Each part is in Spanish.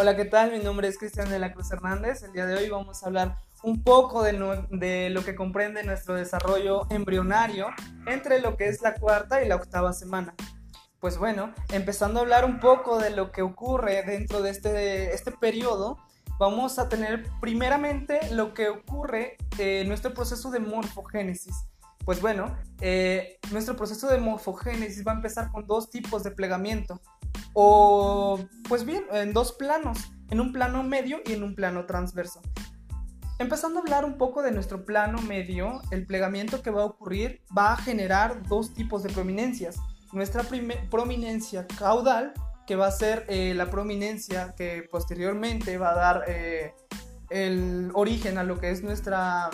Hola, ¿qué tal? Mi nombre es Cristian de la Cruz Hernández. El día de hoy vamos a hablar un poco de, de, lo que comprende nuestro desarrollo embrionario entre lo que es la cuarta y la octava semana. Pues bueno, empezando a hablar un poco de lo que ocurre dentro de este, este periodo, vamos a tener primeramente lo que ocurre en nuestro proceso de morfogénesis. Pues bueno, eh, nuestro proceso de morfogénesis va a empezar con dos tipos de plegamiento. O, pues bien, en dos planos, en un plano medio y en un plano transverso. Empezando a hablar un poco de nuestro plano medio, el plegamiento que va a ocurrir va a generar dos tipos de prominencias. Nuestra prominencia caudal, que va a ser eh, la prominencia que posteriormente va a dar eh, el origen a lo que es nuestra,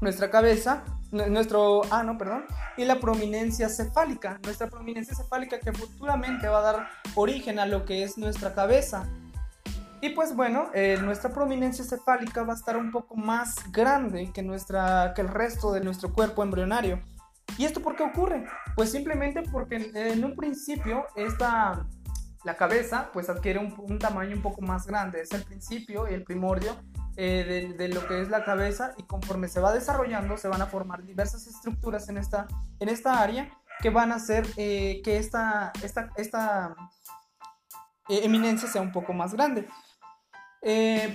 nuestra cabeza, nuestro ano, ah, perdón, y la prominencia cefálica, nuestra prominencia cefálica que futuramente va a dar origen a lo que es nuestra cabeza. Y pues bueno, eh, nuestra prominencia cefálica va a estar un poco más grande que, nuestra, que el resto de nuestro cuerpo embrionario. ¿Y esto por qué ocurre? Pues simplemente porque en, un principio esta, la cabeza pues adquiere un, un, tamaño un poco más grande. Es el principio y el primordio eh, de, lo que es la cabeza y conforme se va desarrollando se van a formar diversas estructuras en esta, en esta área que van a hacer eh, que esta, esta, esta eh, eminencia sea un poco más grande.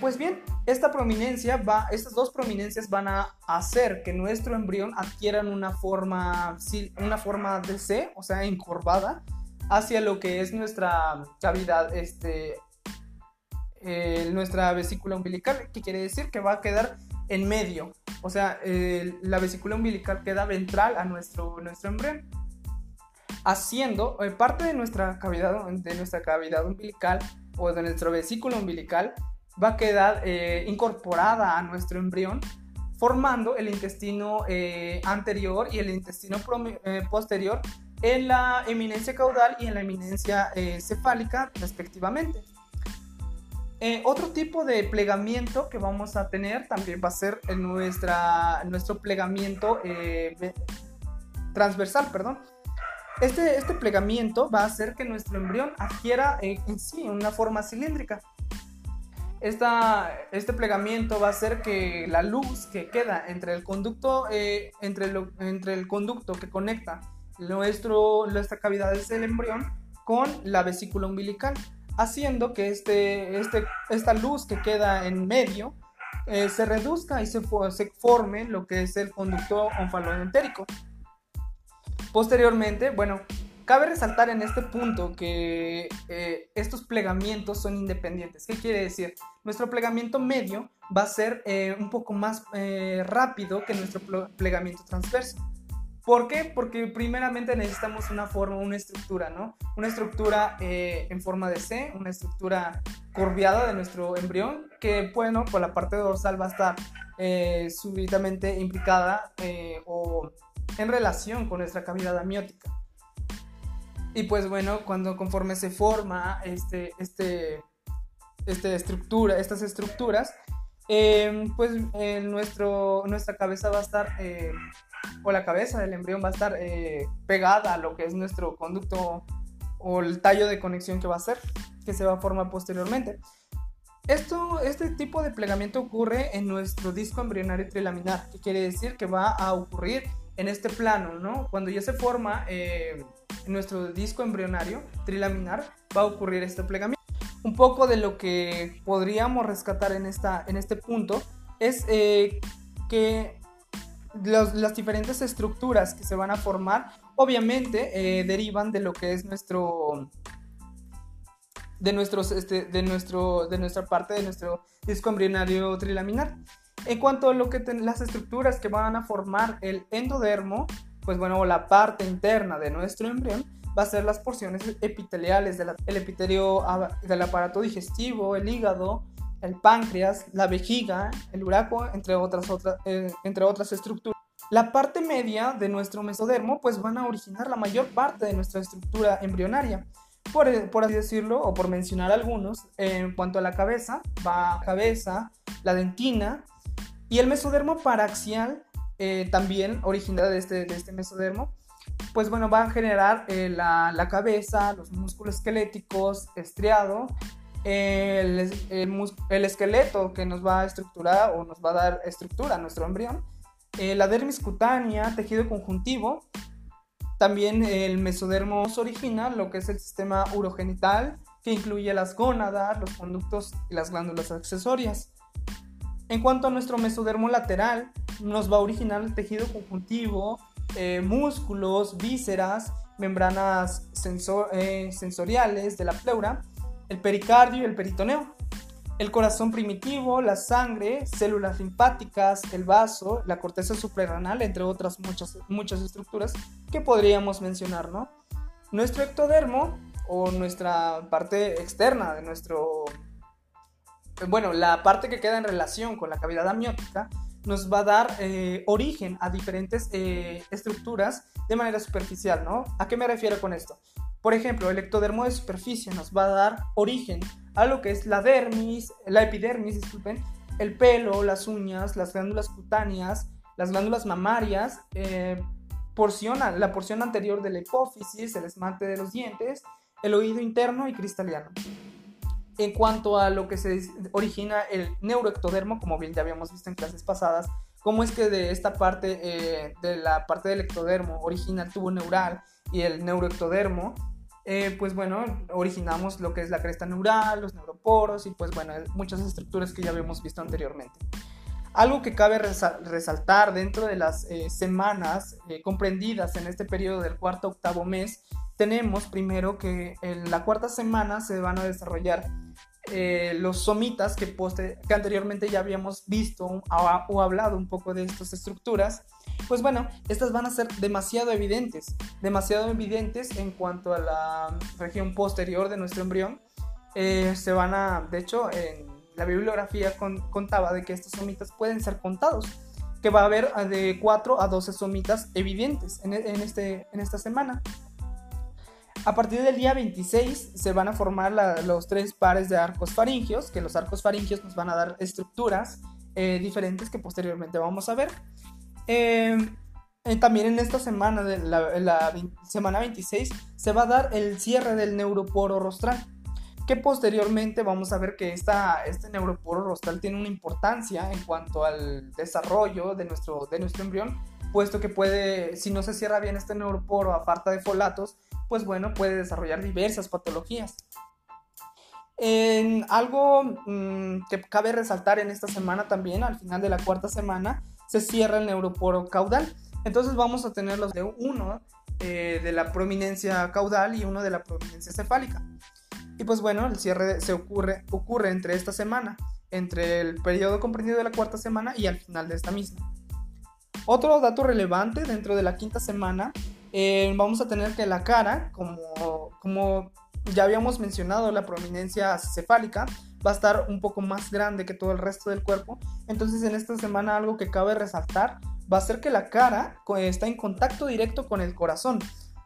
pues bien, esta prominencia va, estas dos prominencias van a hacer que nuestro embrión adquieran una forma, una forma de C, o sea, encorvada, hacia lo que es nuestra cavidad este, eh, nuestra vesícula umbilical, que quiere decir que va a quedar en medio, o sea, la vesícula umbilical queda ventral a nuestro, nuestro embrión, haciendo eh, parte de nuestra cavidad, de nuestra cavidad umbilical o de nuestra vesícula umbilical va a quedar eh, incorporada a nuestro embrión, formando el intestino anterior y el intestino posterior en la eminencia caudal y en la eminencia cefálica respectivamente. Eh, otro tipo de plegamiento que vamos a tener también va a ser en nuestra, nuestro plegamiento eh, transversal, perdón. Este, este plegamiento va a hacer que nuestro embrión adquiera eh, en sí una forma cilíndrica. Esta, este plegamiento va a hacer que la luz que queda entre el conducto, entre, entre el conducto que conecta nuestro, nuestra cavidad del embrión con la vesícula umbilical haciendo que este, este, esta luz que queda en medio eh, se reduzca y se, forme lo que es el conducto onfaloentérico. Posteriormente, bueno, cabe resaltar en este punto que eh, estos plegamientos son independientes. ¿Qué quiere decir? Nuestro plegamiento medio va a ser eh, un poco más rápido que nuestro plegamiento transverso. ¿Por qué? Porque primeramente necesitamos una forma, una estructura, ¿no? Una estructura eh, en forma de C, una estructura curviada de nuestro embrión, que, bueno, por la parte dorsal va a estar eh, súbitamente implicada eh, o en relación con nuestra cavidad amniótica. Y pues bueno, cuando conforme se forma este, este, este estructura, estas estructuras, pues nuestro, nuestra cabeza va a estar o la cabeza del embrión va a estar eh, pegada a lo que es nuestro conducto o el tallo de conexión que va a ser, que se va a formar posteriormente. Esto, este tipo de plegamiento ocurre en nuestro disco embrionario trilaminar, que quiere decir que va a ocurrir en este plano, ¿no? Cuando ya se forma eh, nuestro disco embrionario trilaminar, va a ocurrir este plegamiento. Un poco de lo que podríamos rescatar en, esta, en este punto es eh, que las diferentes estructuras que se van a formar, obviamente eh, derivan de lo que es nuestro de nuestros este, de nuestro de nuestra parte de nuestro disco embrionario trilaminar. En cuanto a lo que las estructuras que van a formar el endodermo, pues bueno, la parte interna de nuestro embrión va a ser las porciones epiteliales del epitelio del aparato digestivo, el hígado, el páncreas, la vejiga, el uraco, entre otras, otras, eh, entre otras estructuras. La parte media de nuestro mesodermo pues van a originar la mayor parte de nuestra estructura embrionaria. Por, eh, por, así decirlo, o por mencionar algunos, en cuanto a la cabeza, va cabeza, la dentina y el mesodermo paraxial, eh, también originada de este, de este mesodermo, pues bueno, va a generar la, la, cabeza, los músculos esqueléticos, estriado, el, el, esqueleto que nos va a estructurar o nos va a dar estructura a nuestro embrión, eh, la dermis cutánea, tejido conjuntivo, también el mesodermo origina lo que es el sistema urogenital, que incluye las gónadas, los conductos y las glándulas accesorias. En cuanto a nuestro mesodermo lateral, nos va a originar el tejido conjuntivo, eh, músculos, vísceras, membranas eh, sensoriales de la pleura, el pericardio y el peritoneo. El corazón primitivo, la sangre, células linfáticas, el vaso, la corteza suprarrenal, entre otras muchas, muchas estructuras que podríamos mencionar, ¿no? Nuestro ectodermo o nuestra parte externa de nuestro... Bueno, la parte que queda en relación con la cavidad amniótica nos va a dar eh, origen a diferentes eh, estructuras de manera superficial, ¿no? ¿A qué me refiero con esto? Por ejemplo, el ectodermo de superficie nos va a dar origen a lo que es la dermis, la epidermis, disculpen, el pelo, las uñas, las glándulas cutáneas, las glándulas mamarias, eh, la porción anterior de la hipófisis, el esmalte de los dientes, el oído interno y cristaliano. En cuanto a lo que se origina el neuroectodermo, como bien ya habíamos visto en clases pasadas, cómo es que de esta parte, eh, de la parte del ectodermo, origina el tubo neural y el neuroectodermo, eh, pues bueno, originamos lo que es la cresta neural, los neuroporos y pues bueno, muchas estructuras que ya habíamos visto anteriormente. Algo que cabe resaltar dentro de las eh, semanas comprendidas en este periodo del cuarto octavo mes, tenemos primero que en la cuarta semana se van a desarrollar eh, los somitas que, que anteriormente ya habíamos visto o, hablado un poco de estas estructuras, pues bueno, estas van a ser demasiado evidentes, demasiado evidentes en cuanto a la región posterior de nuestro embrión. Eh, se van a, de hecho, en la bibliografía contaba de que estos somitas pueden ser contados, que va a haber de 4 a 12 somitas evidentes en, en, este, en esta semana. A partir del día 26 se van a formar los tres pares de arcos faringios, que los arcos faringios nos van a dar estructuras eh, diferentes que posteriormente vamos a ver. Em, eh, también en esta semana, de la, semana 26, se va a dar el cierre del neuroporo rostral, que posteriormente vamos a ver que esta, este neuroporo rostral tiene una importancia en cuanto al desarrollo de nuestro, de nuestro embrión, puesto que puede, si no se cierra bien este neuroporo a falta de folatos, pues bueno, puede desarrollar diversas patologías. En algo mm, que cabe resaltar en esta semana también, al final de la cuarta semana, se cierra el neuroporo caudal. Entonces vamos a tener los de uno eh, de la prominencia caudal y uno de la prominencia cefálica. Y pues bueno, el cierre se ocurre, ocurre entre esta semana, entre el periodo comprendido de la cuarta semana y al final de esta misma. Otro dato relevante dentro de la quinta semana eh, vamos a tener que la cara, como, ya habíamos mencionado, la prominencia cefálica va a estar un poco más grande que todo el resto del cuerpo. Entonces en esta semana algo que cabe resaltar va a ser que la cara está en contacto directo con el corazón.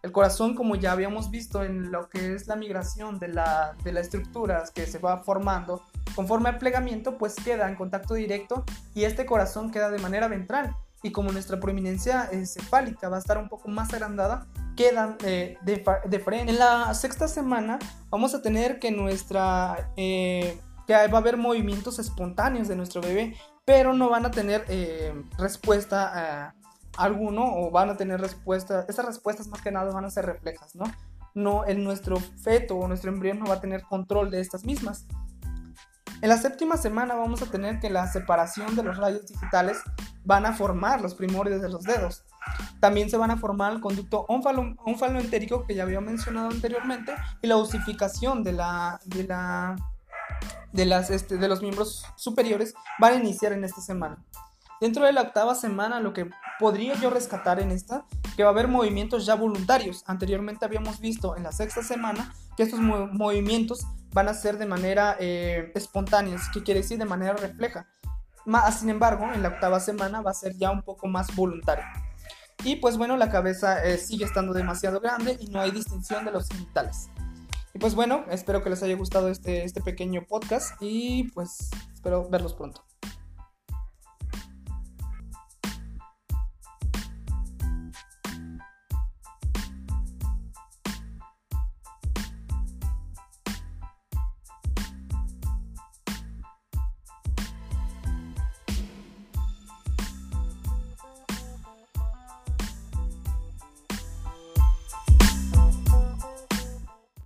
El corazón, como ya habíamos visto en lo que es la migración de la, de la estructura que se va formando conforme al plegamiento, pues queda en contacto directo y este corazón queda de manera ventral y como nuestra prominencia cefálica va a estar un poco más agrandada, quedan eh, de, frente. En la sexta semana vamos a tener que nuestra... Eh, que va a haber movimientos espontáneos de nuestro bebé, pero no van a tener eh, respuesta alguno o van a tener respuesta, esas respuestas más que nada van a ser reflejas, ¿no? No, en nuestro feto o nuestro embrión no va a tener control de estas mismas. En la séptima semana vamos a tener que la separación de los rayos digitales van a formar los primordios de los dedos. También se van a formar el conducto onfaloentérico que ya había mencionado anteriormente y la osificación de, la, de, la, de, las, este, de los miembros superiores van a iniciar en esta semana. Dentro de la octava semana, lo que podría yo rescatar en esta, que va a haber movimientos ya voluntarios. Anteriormente habíamos visto en la sexta semana que estos movimientos van a ser de manera eh, espontánea, que quiere decir de manera refleja. Sin embargo, en la octava semana va a ser ya un poco más voluntario. Y pues bueno, la cabeza eh, sigue estando demasiado grande y no hay distinción de los genitales. Y pues bueno, espero que les haya gustado este, este pequeño podcast y pues espero verlos pronto.